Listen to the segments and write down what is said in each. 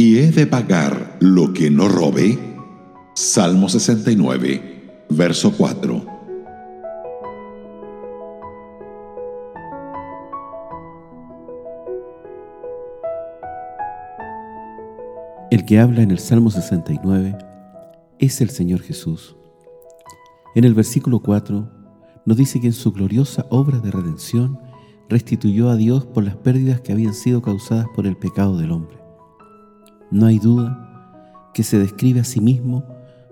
y he de pagar lo que no robe. Salmo 69, verso 4. El que habla en el Salmo 69 es el Señor Jesús. En el versículo 4 nos dice que en su gloriosa obra de redención restituyó a Dios por las pérdidas que habían sido causadas por el pecado del hombre. No hay duda que se describe a sí mismo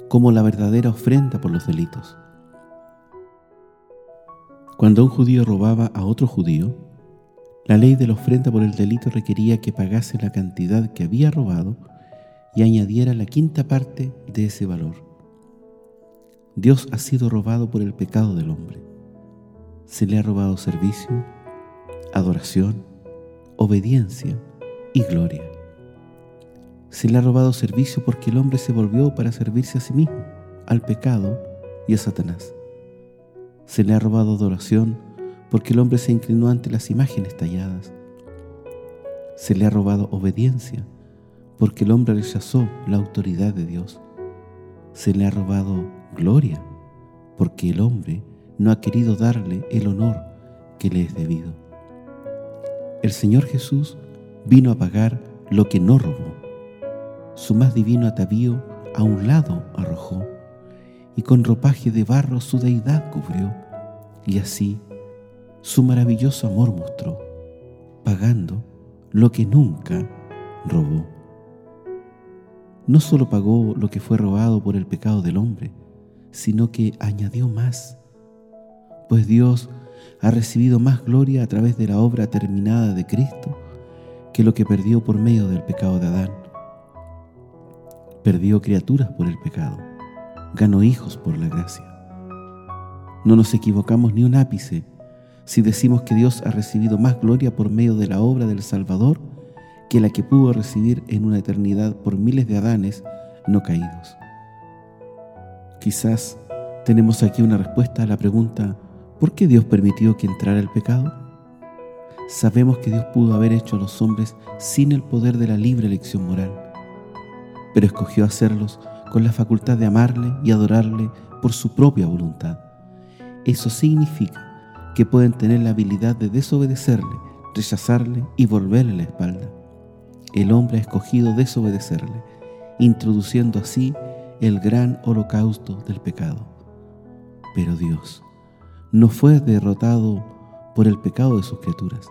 como la verdadera ofrenda por los delitos. Cuando un judío robaba a otro judío, la ley de la ofrenda por el delito requería que pagase la cantidad que había robado y añadiera la quinta parte de ese valor. Dios ha sido robado por el pecado del hombre. Se le ha robado servicio, adoración, obediencia y gloria. Se le ha robado servicio porque el hombre se volvió para servirse a sí mismo, al pecado y a Satanás. Se le ha robado adoración porque el hombre se inclinó ante las imágenes talladas. Se le ha robado obediencia porque el hombre rechazó la autoridad de Dios. Se le ha robado gloria porque el hombre no ha querido darle el honor que le es debido. El Señor Jesús vino a pagar lo que no robó su más divino atavío a un lado arrojó, y con ropaje de barro su deidad cubrió, y así su maravilloso amor mostró, pagando lo que nunca robó. No solo pagó lo que fue robado por el pecado del hombre, sino que añadió más, pues Dios ha recibido más gloria a través de la obra terminada de Cristo que lo que perdió por medio del pecado de Adán perdió criaturas por el pecado, ganó hijos por la gracia. No nos equivocamos ni un ápice si decimos que Dios ha recibido más gloria por medio de la obra del Salvador que la que pudo recibir en una eternidad por miles de Adanes no caídos. Quizás tenemos aquí una respuesta a la pregunta, ¿por qué Dios permitió que entrara el pecado? Sabemos que Dios pudo haber hecho a los hombres sin el poder de la libre elección moral pero escogió hacerlos con la facultad de amarle y adorarle por su propia voluntad. Eso significa que pueden tener la habilidad de desobedecerle, rechazarle y volverle la espalda. El hombre ha escogido desobedecerle, introduciendo así el gran holocausto del pecado. Pero Dios no fue derrotado por el pecado de sus criaturas.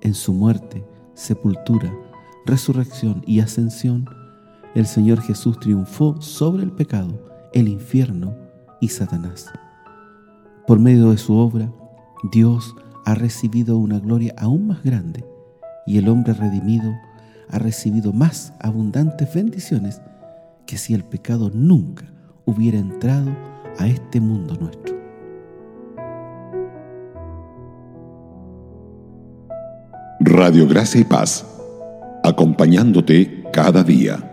En su muerte, sepultura, resurrección y ascensión, el Señor Jesús triunfó sobre el pecado, el infierno y Satanás. Por medio de su obra, Dios ha recibido una gloria aún más grande y el hombre redimido ha recibido más abundantes bendiciones que si el pecado nunca hubiera entrado a este mundo nuestro. Radio Gracia y Paz, acompañándote cada día.